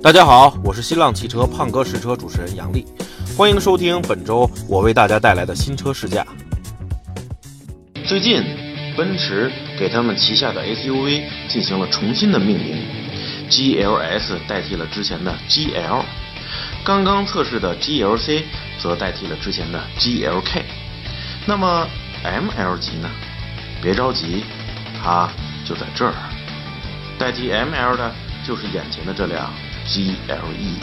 大家好，我是新浪汽车胖哥试车主持人杨丽，欢迎收听本周我为大家带来的新车试驾。最近，奔驰给他们旗下的 SUV 进行了重新的命名，GLS 代替了之前的 GL，刚刚测试的 GLC 则代替了之前的 GLK。那么 ML 级呢？别着急，它就在这儿，代替 ML 的就是眼前的这辆。GLE。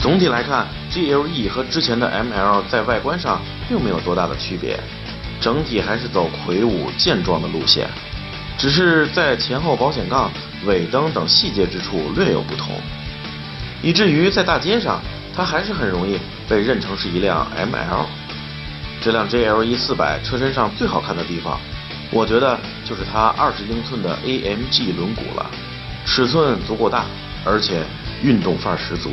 总体来看，GLE 和之前的 ML 在外观上并没有多大的区别，整体还是走魁梧健壮的路线，只是在前后保险杠、尾灯等细节之处略有不同，以至于在大街上。它还是很容易被认成是一辆 ML。这辆 GLE 四百车身上最好看的地方，我觉得就是它二十英寸的 AMG 轮毂了，尺寸足够大，而且运动范儿十足。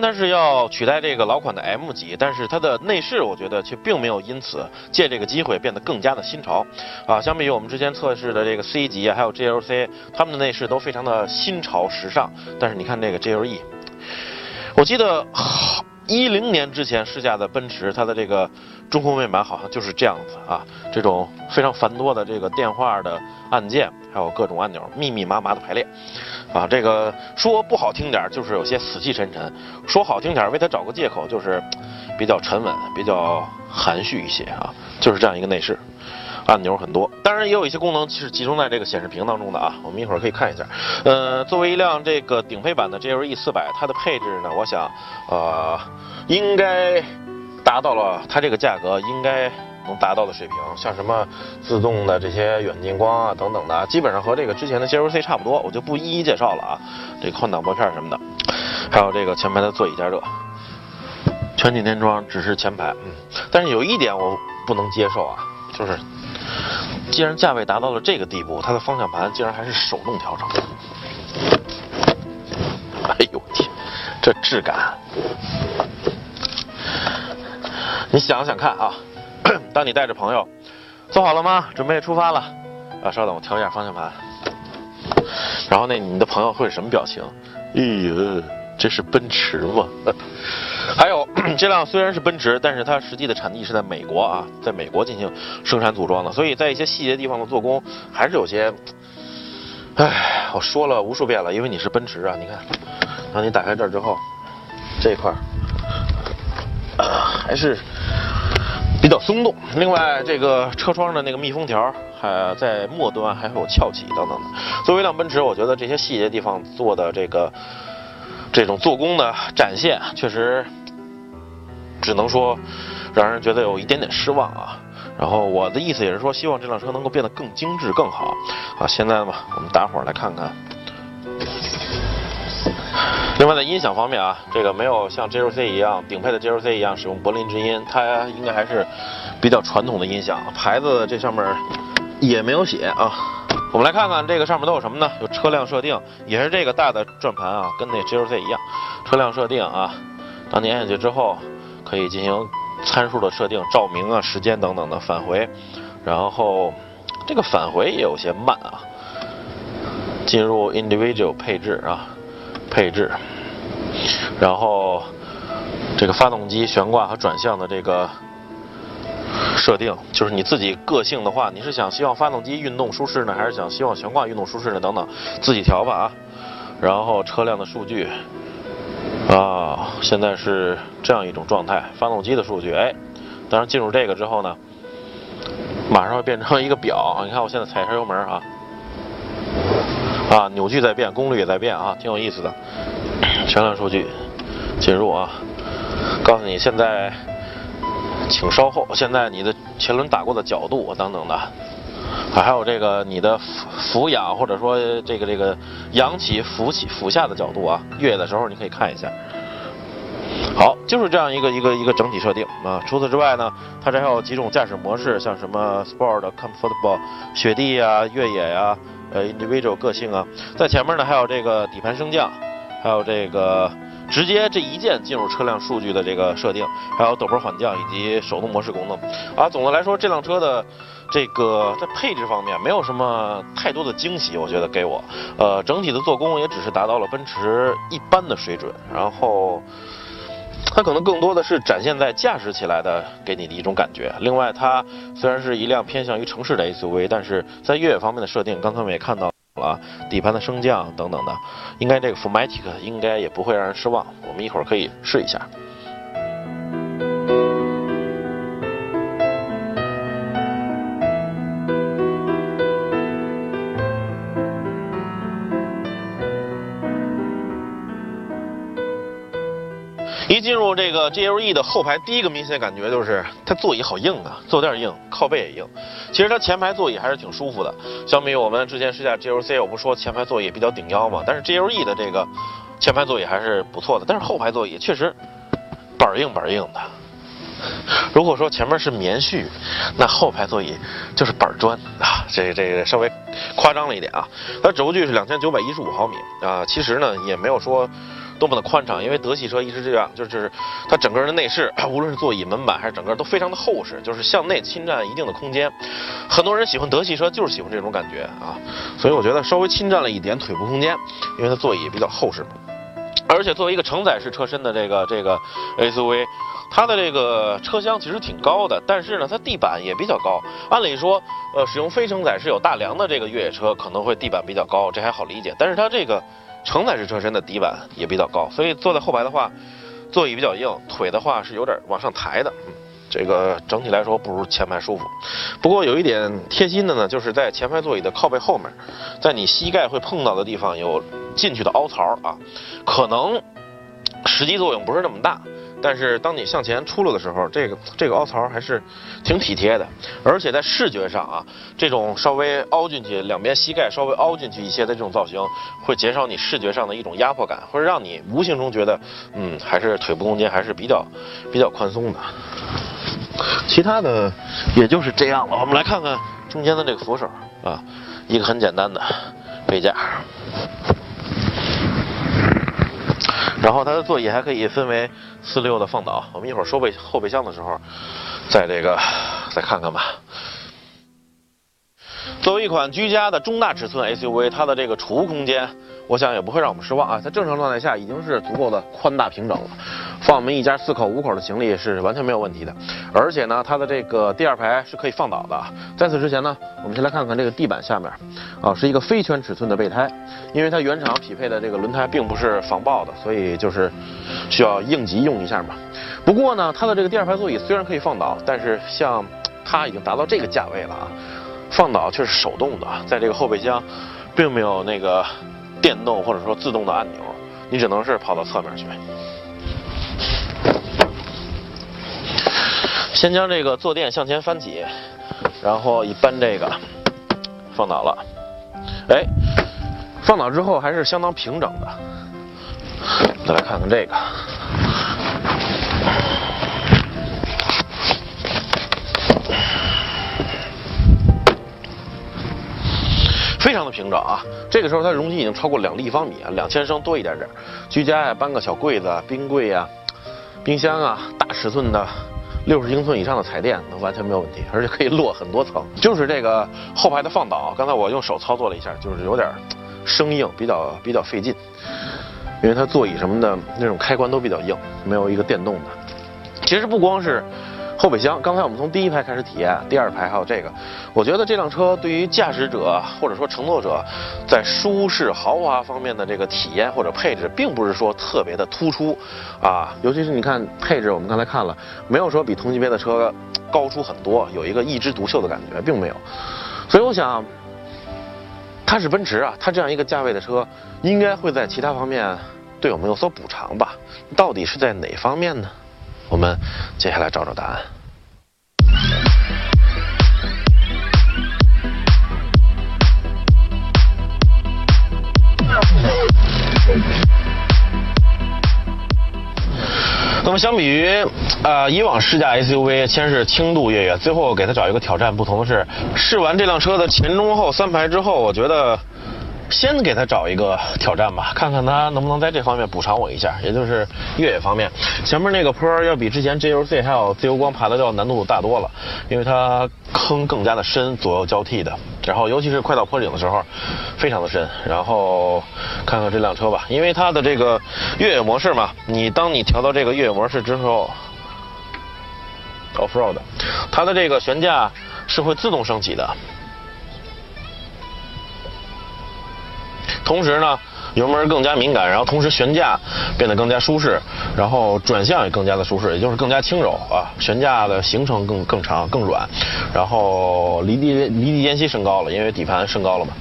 然它是要取代这个老款的 M 级，但是它的内饰我觉得却并没有因此借这个机会变得更加的新潮啊。相比于我们之前测试的这个 C 级啊，还有 GLC，它们的内饰都非常的新潮时尚。但是你看这个 GLE，我记得好一零年之前试驾的奔驰，它的这个中控面板好像就是这样子啊，这种非常繁多的这个电话的按键，还有各种按钮密密麻麻的排列。啊，这个说不好听点就是有些死气沉沉；说好听点为它找个借口就是比较沉稳、比较含蓄一些啊。就是这样一个内饰，按钮很多，当然也有一些功能是集中在这个显示屏当中的啊。我们一会儿可以看一下。呃，作为一辆这个顶配版的 GLE 400，它的配置呢，我想，呃，应该达到了它这个价格应该。能达到的水平，像什么自动的这些远近光啊等等的，基本上和这个之前的 GLC 差不多，我就不一一介绍了啊。这换挡拨片什么的，还有这个前排的座椅加热，全景天窗只是前排，嗯。但是有一点我不能接受啊，就是既然价位达到了这个地步，它的方向盘竟然还是手动调整。哎呦天，这质感，你想想看啊。当你带着朋友，坐好了吗？准备出发了。啊，稍等，我调一下方向盘。然后那你的朋友会是什么表情？哎，这是奔驰吗？还有 这辆虽然是奔驰，但是它实际的产地是在美国啊，在美国进行生产组装的，所以在一些细节地方的做工还是有些……哎，我说了无数遍了，因为你是奔驰啊，你看，当你打开这儿之后，这一块儿还是。比较松动，另外这个车窗的那个密封条还在末端还会有翘起等等的。作为一辆奔驰，我觉得这些细节地方做的这个这种做工的展现，确实只能说让人觉得有一点点失望啊。然后我的意思也是说，希望这辆车能够变得更精致更好啊。现在嘛，我们大伙儿来看看。另外在音响方面啊，这个没有像 GLC 一样顶配的 GLC 一样使用柏林之音，它应该还是比较传统的音响。牌子这上面也没有写啊。我们来看看这个上面都有什么呢？有车辆设定，也是这个大的转盘啊，跟那 GLC 一样。车辆设定啊，当你按下去之后，可以进行参数的设定，照明啊、时间等等的返回。然后这个返回也有些慢啊。进入 Individual 配置啊。配置，然后这个发动机悬挂和转向的这个设定，就是你自己个性的话，你是想希望发动机运动舒适呢，还是想希望悬挂运动舒适呢？等等，自己调吧啊。然后车辆的数据啊，现在是这样一种状态，发动机的数据，哎，当然进入这个之后呢，马上会变成一个表，你看我现在踩一下油门啊。啊，扭矩在变，功率也在变啊，挺有意思的。全量数据进入啊，告诉你现在，请稍后。现在你的前轮打过的角度等等的，还有这个你的俯俯仰或者说这个这个仰起俯起俯下的角度啊，越野的时候你可以看一下。好，就是这样一个一个一个整体设定啊。除此之外呢，它这还有几种驾驶模式，像什么 Sport、Comfortable、雪地啊、越野呀、呃 Individual 个性啊。在前面呢还有这个底盘升降，还有这个直接这一键进入车辆数据的这个设定，还有陡坡缓降以及手动模式功能啊。总的来说，这辆车的这个在配置方面没有什么太多的惊喜，我觉得给我，呃，整体的做工也只是达到了奔驰一般的水准，然后。它可能更多的是展现在驾驶起来的给你的一种感觉。另外，它虽然是一辆偏向于城市的 SUV，但是在越野方面的设定，刚才我们也看到了底盘的升降等等的，应该这个 Fomatic 应该也不会让人失望。我们一会儿可以试一下。GLE 的后排，第一个明显感觉就是它座椅好硬啊，坐垫硬，靠背也硬。其实它前排座椅还是挺舒服的，相比我们之前试驾 GLC，我不说前排座椅比较顶腰嘛，但是 GLE 的这个前排座椅还是不错的。但是后排座椅确实板硬板硬的。如果说前面是棉絮，那后排座椅就是板砖啊，这这个稍微夸张了一点啊。它轴距是两千九百一十五毫米啊，其实呢也没有说。多么的宽敞，因为德系车一直这样，就是它整个的内饰，无论是座椅、门板还是整个都非常的厚实，就是向内侵占一定的空间。很多人喜欢德系车，就是喜欢这种感觉啊，所以我觉得稍微侵占了一点腿部空间，因为它座椅比较厚实。而且作为一个承载式车身的这个这个 SUV，它的这个车厢其实挺高的，但是呢，它地板也比较高。按理说，呃，使用非承载式有大梁的这个越野车可能会地板比较高，这还好理解。但是它这个。承载式车身的底板也比较高，所以坐在后排的话，座椅比较硬，腿的话是有点往上抬的。这个整体来说不如前排舒服。不过有一点贴心的呢，就是在前排座椅的靠背后面，在你膝盖会碰到的地方有进去的凹槽啊，可能实际作用不是那么大。但是当你向前出溜的时候，这个这个凹槽还是挺体贴的，而且在视觉上啊，这种稍微凹进去，两边膝盖稍微凹进去一些的这种造型，会减少你视觉上的一种压迫感，会让你无形中觉得，嗯，还是腿部空间还是比较比较宽松的。其他的也就是这样了。我们来看看中间的这个扶手啊，一个很简单的杯架。然后它的座椅还可以分为四六的放倒，我们一会儿收备后备箱的时候，再这个再看看吧。作为一款居家的中大尺寸 SUV，它的这个储物空间。我想也不会让我们失望啊，在正常状态下已经是足够的宽大平整了，放我们一家四口五口的行李是完全没有问题的。而且呢，它的这个第二排是可以放倒的。在此之前呢，我们先来看看这个地板下面，啊，是一个非全尺寸的备胎，因为它原厂匹配的这个轮胎并不是防爆的，所以就是需要应急用一下嘛。不过呢，它的这个第二排座椅虽然可以放倒，但是像它已经达到这个价位了啊，放倒却是手动的，在这个后备箱并没有那个。电动或者说自动的按钮，你只能是跑到侧面去。先将这个坐垫向前翻起，然后一扳这个，放倒了。哎，放倒之后还是相当平整的。再来看看这个。非常的平整啊，这个时候它容积已经超过两立方米啊，两千升多一点点。居家呀，搬个小柜子、冰柜呀、冰箱啊，大尺寸的六十英寸以上的彩电，都完全没有问题，而且可以摞很多层。就是这个后排的放倒，刚才我用手操作了一下，就是有点生硬，比较比较费劲，因为它座椅什么的那种开关都比较硬，没有一个电动的。其实不光是。后备箱，刚才我们从第一排开始体验，第二排还有这个，我觉得这辆车对于驾驶者或者说乘坐者，在舒适豪华方面的这个体验或者配置，并不是说特别的突出，啊，尤其是你看配置，我们刚才看了，没有说比同级别的车高出很多，有一个一枝独秀的感觉，并没有，所以我想，它是奔驰啊，它这样一个价位的车，应该会在其他方面对我们有所补偿吧？到底是在哪方面呢？我们接下来找找答案。那么相比于呃以往试驾 SUV，先是轻度越野，最后给它找一个挑战。不同的是，试完这辆车的前中后三排之后，我觉得先给他找一个挑战吧，看看他能不能在这方面补偿我一下，也就是越野方面。前面那个坡要比之前 GLC 还有自由光爬的要难度大多了，因为它坑更加的深，左右交替的。然后尤其是快到坡顶的时候，非常的深。然后看看这辆车吧，因为它的这个越野模式嘛，你当你调到这个越野模式之后，Off Road，它的这个悬架是会自动升起的。同时呢，油门更加敏感，然后同时悬架变得更加舒适，然后转向也更加的舒适，也就是更加轻柔啊。悬架的行程更更长更软，然后离地离地间隙升高了，因为底盘升高了嘛。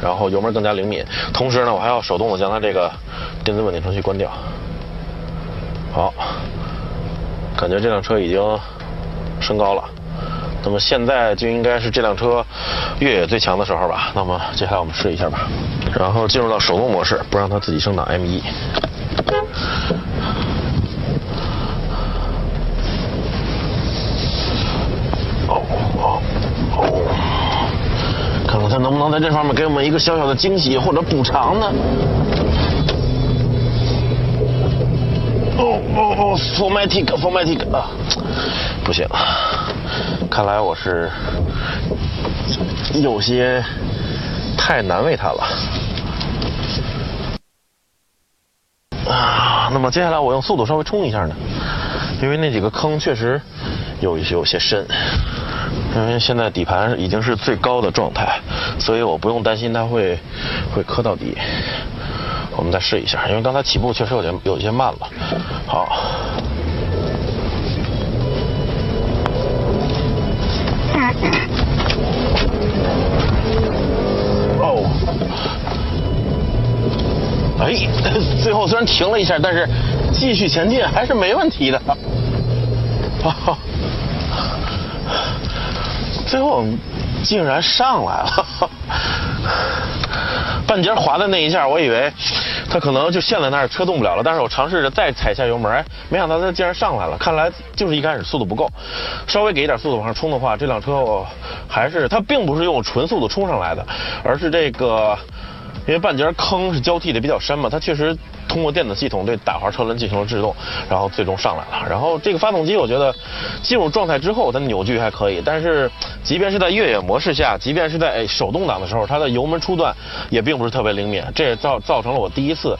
然后油门更加灵敏，同时呢，我还要手动的将它这个电子稳定程序关掉。好，感觉这辆车已经升高了。那么现在就应该是这辆车越野最强的时候吧。那么接下来我们试一下吧。然后进入到手动模式，不让它自己升档 M 一。哦哦哦！看看它能不能在这方面给我们一个小小的惊喜或者补偿呢？哦哦哦！Formatic，Formatic 啊！不行。看来我是有些太难为他了啊！那么接下来我用速度稍微冲一下呢，因为那几个坑确实有一些有些深，因为现在底盘已经是最高的状态，所以我不用担心它会会磕到底。我们再试一下，因为刚才起步确实有点有些慢了。好。哎，最后虽然停了一下，但是继续前进还是没问题的。啊，最后竟然上来了。半截滑的那一下，我以为它可能就陷在那儿，车动不了了。但是我尝试着再踩一下油门，哎，没想到它竟然上来了。看来就是一开始速度不够，稍微给一点速度往上冲的话，这辆车还是它并不是用纯速度冲上来的，而是这个。因为半截坑是交替的比较深嘛，它确实通过电子系统对打滑车轮进行了制动，然后最终上来了。然后这个发动机我觉得进入状态之后，它扭矩还可以，但是即便是在越野模式下，即便是在手动挡的时候，它的油门初段也并不是特别灵敏，这也造造成了我第一次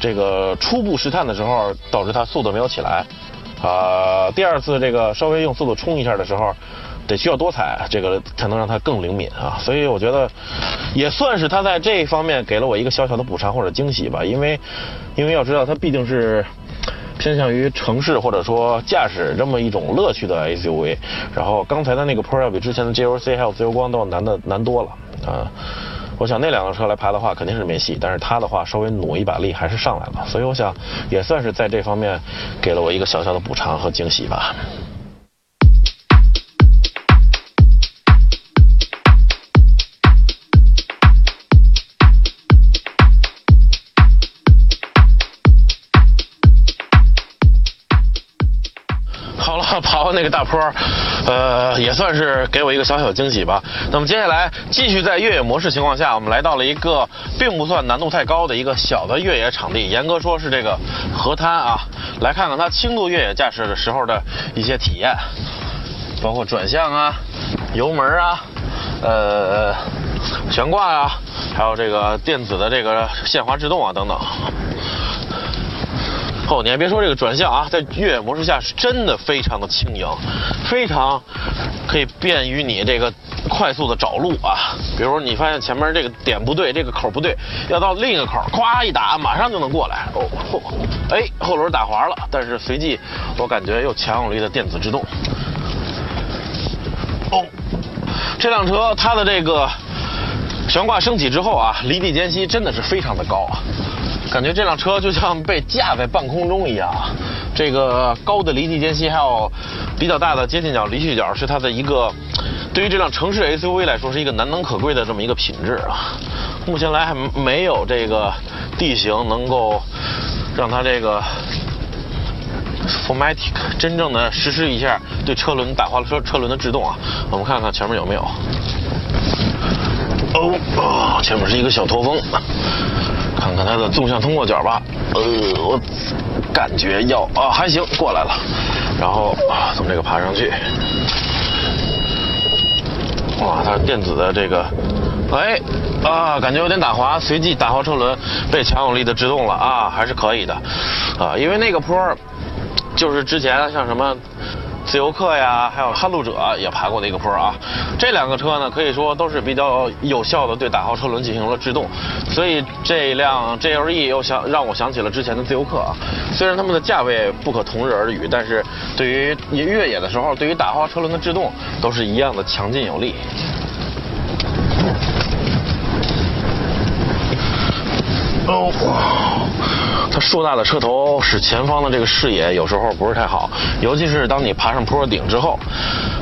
这个初步试探的时候，导致它速度没有起来。啊，第二次这个稍微用速度冲一下的时候。得需要多踩，这个才能让它更灵敏啊！所以我觉得也算是它在这一方面给了我一个小小的补偿或者惊喜吧。因为，因为要知道它毕竟是偏向于城市或者说驾驶这么一种乐趣的 SUV。然后刚才的那个坡要比之前的 GLC 还有自由光都要难的难多了啊！我想那两个车来爬的话肯定是没戏，但是它的话稍微努一把力还是上来了。所以我想也算是在这方面给了我一个小小的补偿和惊喜吧。那个大坡，呃，也算是给我一个小小惊喜吧。那么接下来继续在越野模式情况下，我们来到了一个并不算难度太高的一个小的越野场地，严格说是这个河滩啊。来看看它轻度越野驾驶的时候的一些体验，包括转向啊、油门啊、呃、悬挂啊，还有这个电子的这个限滑制动啊等等。哦，你还别说，这个转向啊，在越野模式下是真的非常的轻盈，非常可以便于你这个快速的找路啊。比如你发现前面这个点不对，这个口不对，要到另一个口，咵一打，马上就能过来。哦，哎，后轮打滑了，但是随即我感觉又强有力的电子制动。哦，这辆车它的这个悬挂升起之后啊，离地间隙真的是非常的高啊。感觉这辆车就像被架在半空中一样，这个高的离地间隙还有比较大的接近角离去角，是它的一个对于这辆城市 SUV 来说是一个难能可贵的这么一个品质啊。目前来还没有这个地形能够让它这个 Formatic 真正的实施一下对车轮打滑车车轮的制动啊。我们看看前面有没有。哦，前面是一个小驼峰，看看它的纵向通过角吧。呃，我感觉要啊还行，过来了。然后啊，从这个爬上去。哇，它电子的这个，哎，啊，感觉有点打滑，随即打滑车轮被强有力的制动了啊，还是可以的，啊，因为那个坡就是之前像什么。自由客呀，还有撼路者也爬过的一个坡啊。这两个车呢，可以说都是比较有效的对打滑车轮进行了制动，所以这辆 GLE 又想让我想起了之前的自由客啊。虽然它们的价位不可同日而语，但是对于越野的时候，对于打滑车轮的制动都是一样的强劲有力。哦，它硕大的车头使前方的这个视野有时候不是太好，尤其是当你爬上坡顶之后，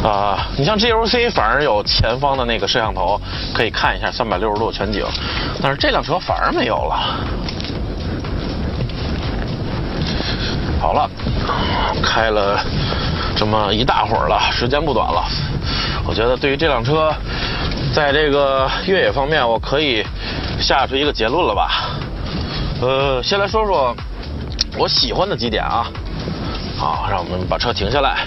啊，你像 GLC 反而有前方的那个摄像头可以看一下三百六十度全景，但是这辆车反而没有了。好了，开了这么一大会儿了，时间不短了，我觉得对于这辆车，在这个越野方面，我可以下出一个结论了吧。呃，先来说说我喜欢的几点啊。好，让我们把车停下来。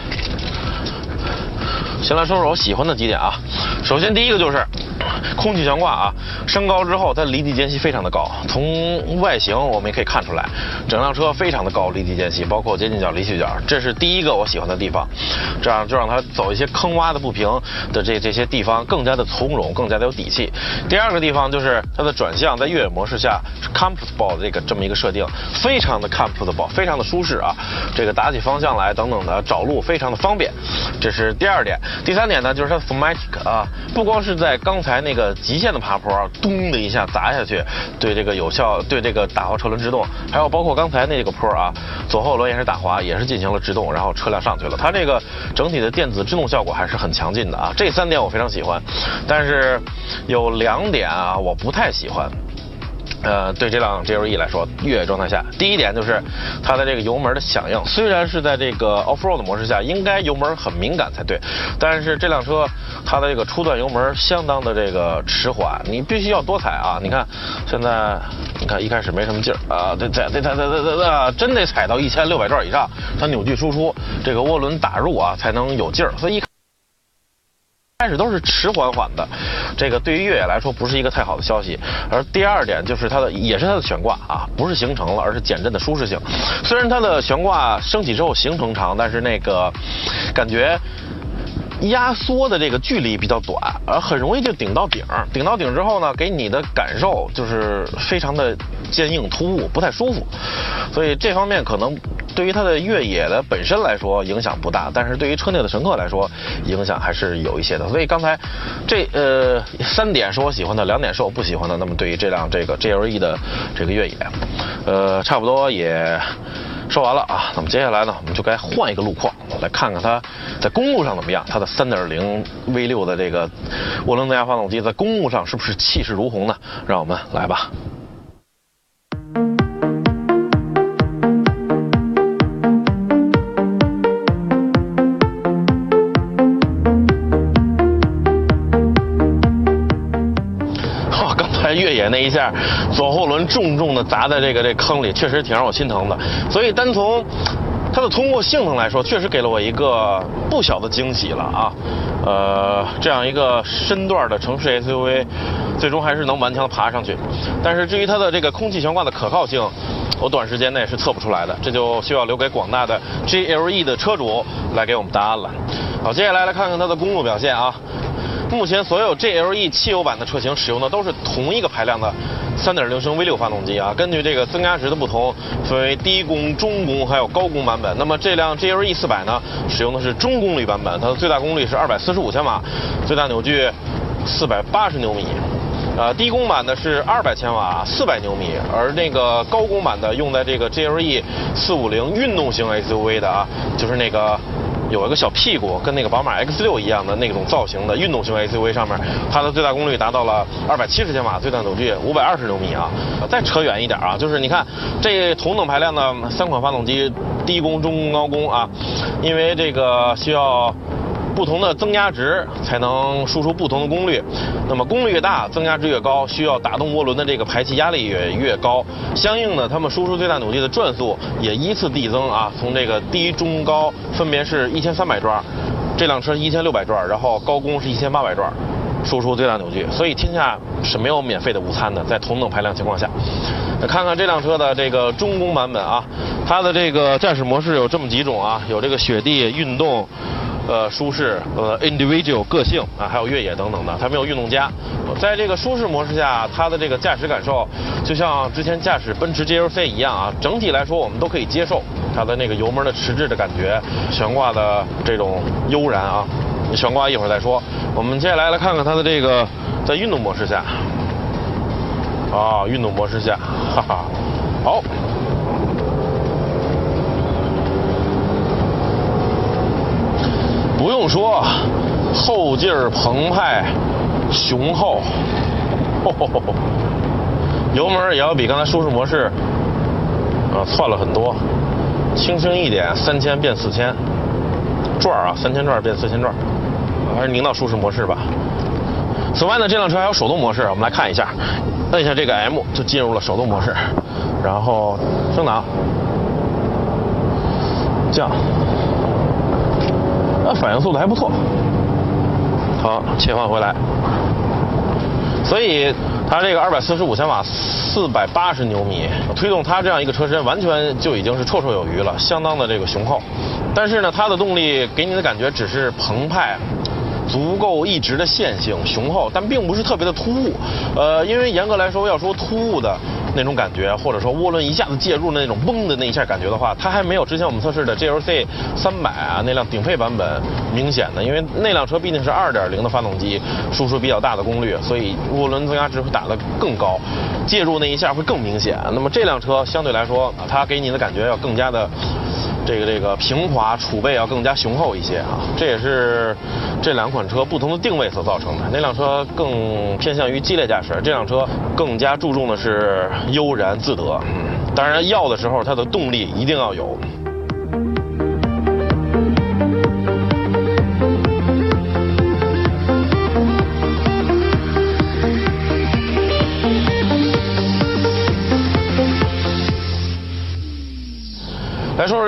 先来说说我喜欢的几点啊。首先第一个就是。空气悬挂啊，升高之后它离地间隙非常的高。从外形我们也可以看出来，整辆车非常的高离地间隙，包括接近角、离去角，这是第一个我喜欢的地方。这样就让它走一些坑洼的不平的这这些地方更加的从容，更加的有底气。第二个地方就是它的转向在越野模式下是 comfortable 的这个这么一个设定，非常的 comfortable，非常的舒适啊。这个打起方向来等等的找路非常的方便，这是第二点。第三点呢，就是它 formatic 啊，不光是在刚才那那个。极限的爬坡，咚的一下砸下去，对这个有效，对这个打滑车轮制动，还有包括刚才那个坡啊，左后轮也是打滑，也是进行了制动，然后车辆上去了。它这个整体的电子制动效果还是很强劲的啊，这三点我非常喜欢，但是有两点啊，我不太喜欢。呃，对这辆 GLE 来说，越野状态下，第一点就是它的这个油门的响应，虽然是在这个 off road 模式下，应该油门很敏感才对，但是这辆车它的这个初段油门相当的这个迟缓，你必须要多踩啊！你看现在，你看一开始没什么劲儿啊，得踩得踩得得得，真得踩到一千六百转以上，它扭矩输出这个涡轮打入啊才能有劲儿，所以一。开始都是迟缓缓的，这个对于越野来说不是一个太好的消息。而第二点就是它的，也是它的悬挂啊，不是行程了，而是减震的舒适性。虽然它的悬挂升起之后行程长，但是那个感觉。压缩的这个距离比较短，而很容易就顶到顶。顶到顶之后呢，给你的感受就是非常的坚硬突兀，不太舒服。所以这方面可能对于它的越野的本身来说影响不大，但是对于车内的乘客来说影响还是有一些的。所以刚才这呃三点是我喜欢的，两点是我不喜欢的。那么对于这辆这个 GLE 的这个越野，呃，差不多也。说完了啊，那么接下来呢，我们就该换一个路况，来看看它在公路上怎么样。它的3.0 V6 的这个涡轮增压发动机在公路上是不是气势如虹呢？让我们来吧。越野那一下，左后轮重重的砸在这个这坑里，确实挺让我心疼的。所以单从它的通过性能来说，确实给了我一个不小的惊喜了啊。呃，这样一个身段的城市 SUV，最终还是能顽强的爬上去。但是至于它的这个空气悬挂的可靠性，我短时间内是测不出来的。这就需要留给广大的 GLE 的车主来给我们答案了。好，接下来来看看它的公路表现啊。目前所有 GLE 汽油版的车型使用的都是同一个排量的3.0升 V6 发动机啊。根据这个增压值的不同，分为低功、中功还有高功版本。那么这辆 GLE 400呢，使用的是中功率版本，它的最大功率是245千瓦，最大扭矩480牛米。呃，低功版的是200千瓦，400牛米。而那个高功版的用在这个 GLE 450运动型 SUV 的啊，就是那个。有一个小屁股，跟那个宝马 X 六一样的那种造型的运动型 SUV 上面，它的最大功率达到了二百七十千瓦，最大扭矩五百二十牛米啊。再扯远一点啊，就是你看这同等排量的三款发动机，低功、中功、高功啊，因为这个需要。不同的增压值才能输出不同的功率，那么功率越大，增压值越高，需要打动涡轮的这个排气压力也越高，相应的，他们输出最大扭矩的转速也依次递增啊，从这个低、中、高分别是一千三百转，这辆车一千六百转，然后高功是一千八百转，输出最大扭矩，所以天下是没有免费的午餐的，在同等排量情况下，看看这辆车的这个中工版本啊，它的这个驾驶模式有这么几种啊，有这个雪地运动。呃，舒适，呃，individual 个性啊，还有越野等等的，它没有运动加。在这个舒适模式下，它的这个驾驶感受就像之前驾驶奔驰 GLC 一样啊。整体来说，我们都可以接受它的那个油门的迟滞的感觉，悬挂的这种悠然啊。悬挂一会儿再说。我们接下来来看看它的这个在运动模式下，啊，运动模式下，哈哈，好。不用说，后劲儿澎湃，雄厚，油门也要比刚才舒适模式啊窜了很多，轻轻一点，三千变四千。转啊，三千转变四千转，还是拧到舒适模式吧。此外呢，这辆车还有手动模式，我们来看一下，摁一下这个 M 就进入了手动模式，然后升档，降。反应速度还不错，好，切换回来。所以它这个二百四十五千瓦、四百八十牛米，推动它这样一个车身，完全就已经是绰绰有余了，相当的这个雄厚。但是呢，它的动力给你的感觉只是澎湃。足够一直的线性雄厚，但并不是特别的突兀。呃，因为严格来说，要说突兀的那种感觉，或者说涡轮一下子介入那种嘣的那一下感觉的话，它还没有之前我们测试的 GLC 三百啊那辆顶配版本明显的。因为那辆车毕竟是二点零的发动机，输出比较大的功率，所以涡轮增压值会打得更高，介入那一下会更明显。那么这辆车相对来说，它给你的感觉要更加的。这个这个平滑储备要更加雄厚一些啊，这也是这两款车不同的定位所造成的。那辆车更偏向于激烈驾驶，这辆车更加注重的是悠然自得。嗯，当然要的时候它的动力一定要有。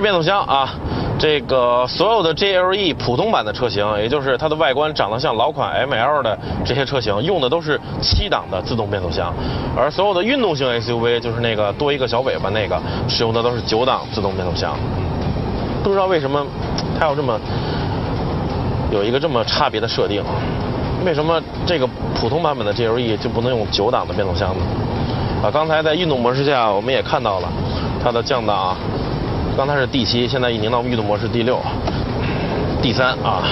变速箱啊，这个所有的 GLE 普通版的车型，也就是它的外观长得像老款 ML 的这些车型，用的都是七档的自动变速箱，而所有的运动型 SUV，就是那个多一个小尾巴那个，使用的都是九档自动变速箱。不知道为什么它要这么有一个这么差别的设定？为什么这个普通版本的 GLE 就不能用九档的变速箱呢？啊，刚才在运动模式下，我们也看到了它的降档。刚才是第七，现在已经到运动模式第六、第三啊。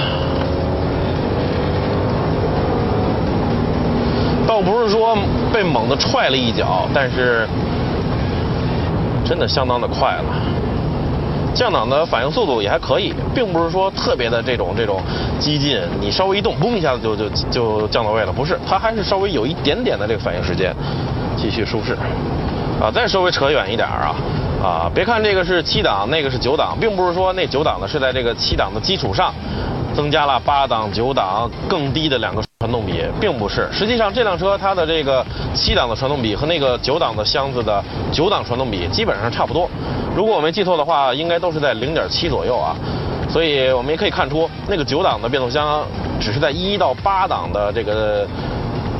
倒不是说被猛地踹了一脚，但是真的相当的快了。降档的反应速度也还可以，并不是说特别的这种这种激进，你稍微一动，嘣一下子就就就降到位了，不是，它还是稍微有一点点的这个反应时间。继续舒适啊，再稍微扯远一点啊。啊，别看这个是七档，那个是九档，并不是说那九档呢是在这个七档的基础上增加了八档、九档更低的两个传动比，并不是。实际上这辆车它的这个七档的传动比和那个九档的箱子的九档传动比基本上差不多。如果我没记错的话，应该都是在零点七左右啊。所以我们也可以看出，那个九档的变速箱只是在一到八档的这个。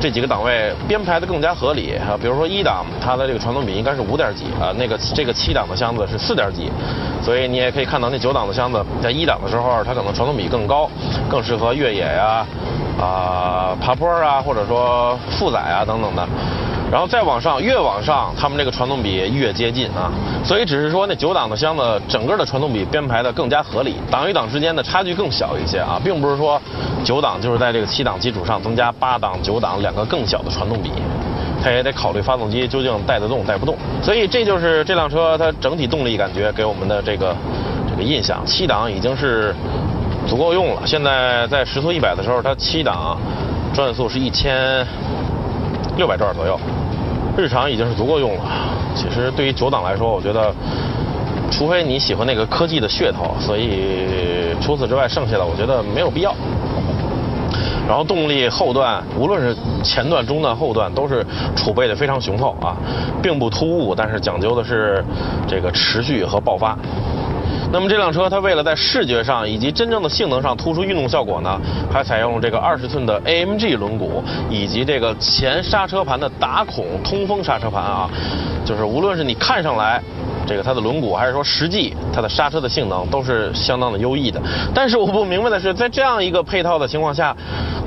这几个档位编排的更加合理啊，比如说一档它的这个传动比应该是五点几啊，那个这个七档的箱子是四点几，所以你也可以看到那九档的箱子在一档的时候它可能传动比更高，更适合越野呀啊爬坡啊或者说负载啊等等的。然后再往上，越往上，他们这个传动比越接近啊，所以只是说那九档的箱子整个的传动比编排的更加合理，档与档之间的差距更小一些啊，并不是说九档就是在这个七档基础上增加八档、九档两个更小的传动比，它也得考虑发动机究竟带得动带不动，所以这就是这辆车它整体动力感觉给我们的这个这个印象，七档已经是足够用了。现在在时速一百的时候，它七档转速是一千六百转左右，日常已经是足够用了。其实对于九档来说，我觉得，除非你喜欢那个科技的噱头，所以除此之外，剩下的我觉得没有必要。然后动力后段，无论是前段、中段、后段，都是储备的非常雄厚啊，并不突兀，但是讲究的是这个持续和爆发。那么这辆车它为了在视觉上以及真正的性能上突出运动效果呢，还采用了这个二十寸的 AMG 轮毂，以及这个前刹车盘的打孔通风刹车盘啊，就是无论是你看上来。这个它的轮毂还是说实际它的刹车的性能都是相当的优异的，但是我不明白的是，在这样一个配套的情况下，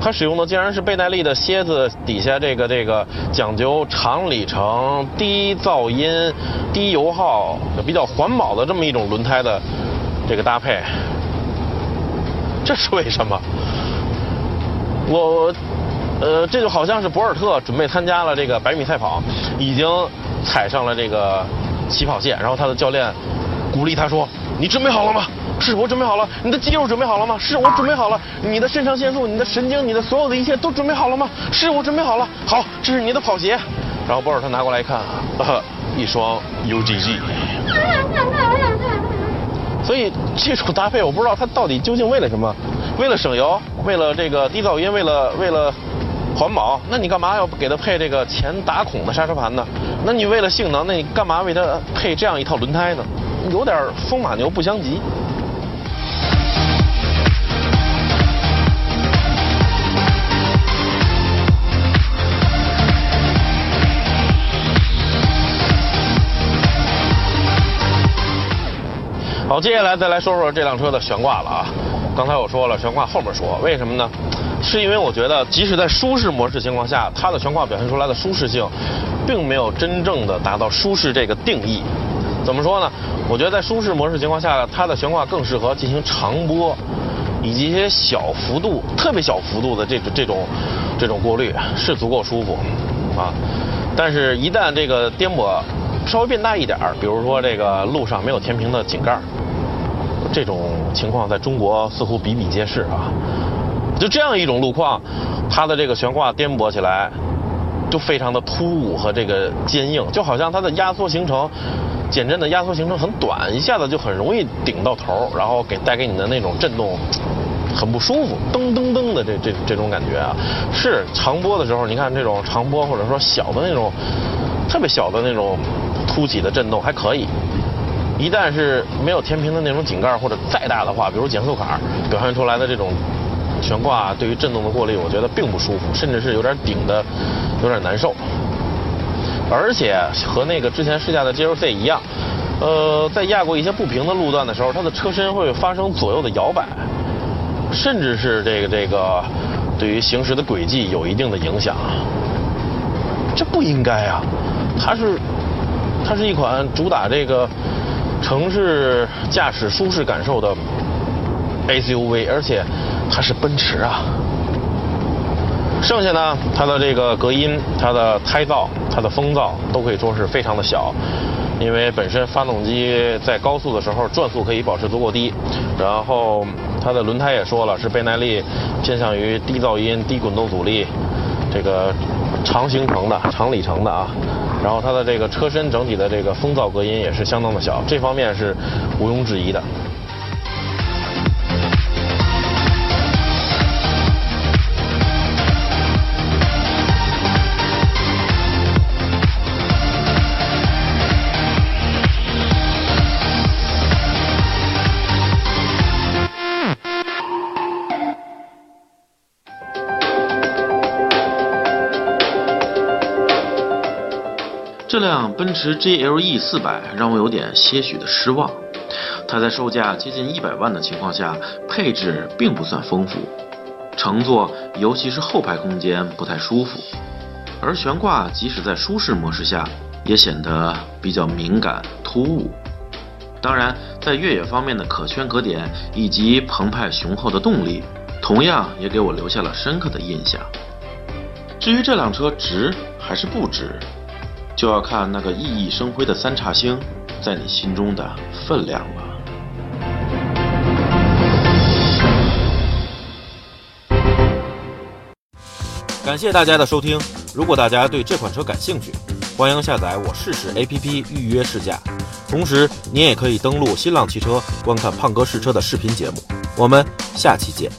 它使用的竟然是倍耐力的蝎子底下这个这个讲究长里程、低噪音、低油耗、比较环保的这么一种轮胎的这个搭配，这是为什么？我呃，这就好像是博尔特准备参加了这个百米赛跑，已经踩上了这个。起跑线，然后他的教练鼓励他说：“你准备好了吗？是我准备好了。你的肌肉准备好了吗？是我准备好了。你的肾上腺素、你的神经、你的所有的一切都准备好了吗？是我准备好了。好，这是你的跑鞋。”然后博尔特拿过来一看，一双 UGG。所以这种搭配，我不知道他到底究竟为了什么？为了省油？为了这个低噪音？为了为了？环保？那你干嘛要给它配这个前打孔的刹车盘呢？那你为了性能，那你干嘛为它配这样一套轮胎呢？有点风马牛不相及。好，接下来再来说说这辆车的悬挂了啊。刚才我说了，悬挂后面说，为什么呢？是因为我觉得，即使在舒适模式情况下，它的悬挂表现出来的舒适性，并没有真正的达到舒适这个定义。怎么说呢？我觉得在舒适模式情况下，它的悬挂更适合进行长波，以及一些小幅度、特别小幅度的这种这种这种过滤是足够舒服啊。但是，一旦这个颠簸稍微变大一点儿比如说这个路上没有填平的井盖这种情况在中国似乎比比皆是啊。就这样一种路况，它的这个悬挂颠簸起来，就非常的突兀和这个坚硬，就好像它的压缩行程，减震的压缩行程很短，一下子就很容易顶到头，然后给带给你的那种震动很不舒服，噔噔噔的这这这种感觉啊，是长波的时候，你看这种长波或者说小的那种特别小的那种凸起的震动还可以，一旦是没有填平的那种井盖或者再大的话，比如减速坎表现出来的这种。悬挂对于震动的过滤，我觉得并不舒服，甚至是有点顶的，有点难受。而且和那个之前试驾的 GLC 一样，呃，在压过一些不平的路段的时候，它的车身会发生左右的摇摆，甚至是这个这个对于行驶的轨迹有一定的影响。这不应该啊！它是它是一款主打这个城市驾驶舒适感受的 SUV，而且。它是奔驰啊，剩下呢，它的这个隔音、它的胎噪、它的风噪都可以说是非常的小，因为本身发动机在高速的时候转速可以保持足够低，然后它的轮胎也说了是倍耐力，偏向于低噪音、低滚动阻力，这个长行程的、长里程的啊，然后它的这个车身整体的这个风噪隔音也是相当的小，这方面是毋庸置疑的。辆奔驰 GLE 400让我有点些许的失望。它在售价接近一百万的情况下，配置并不算丰富，乘坐尤其是后排空间不太舒服，而悬挂即使在舒适模式下，也显得比较敏感突兀。当然，在越野方面的可圈可点以及澎湃雄厚的动力，同样也给我留下了深刻的印象。至于这辆车值还是不值？就要看那个熠熠生辉的三叉星在你心中的分量了。感谢大家的收听。如果大家对这款车感兴趣，欢迎下载我试试 APP 预约试驾。同时，您也可以登录新浪汽车观看胖哥试车的视频节目。我们下期见。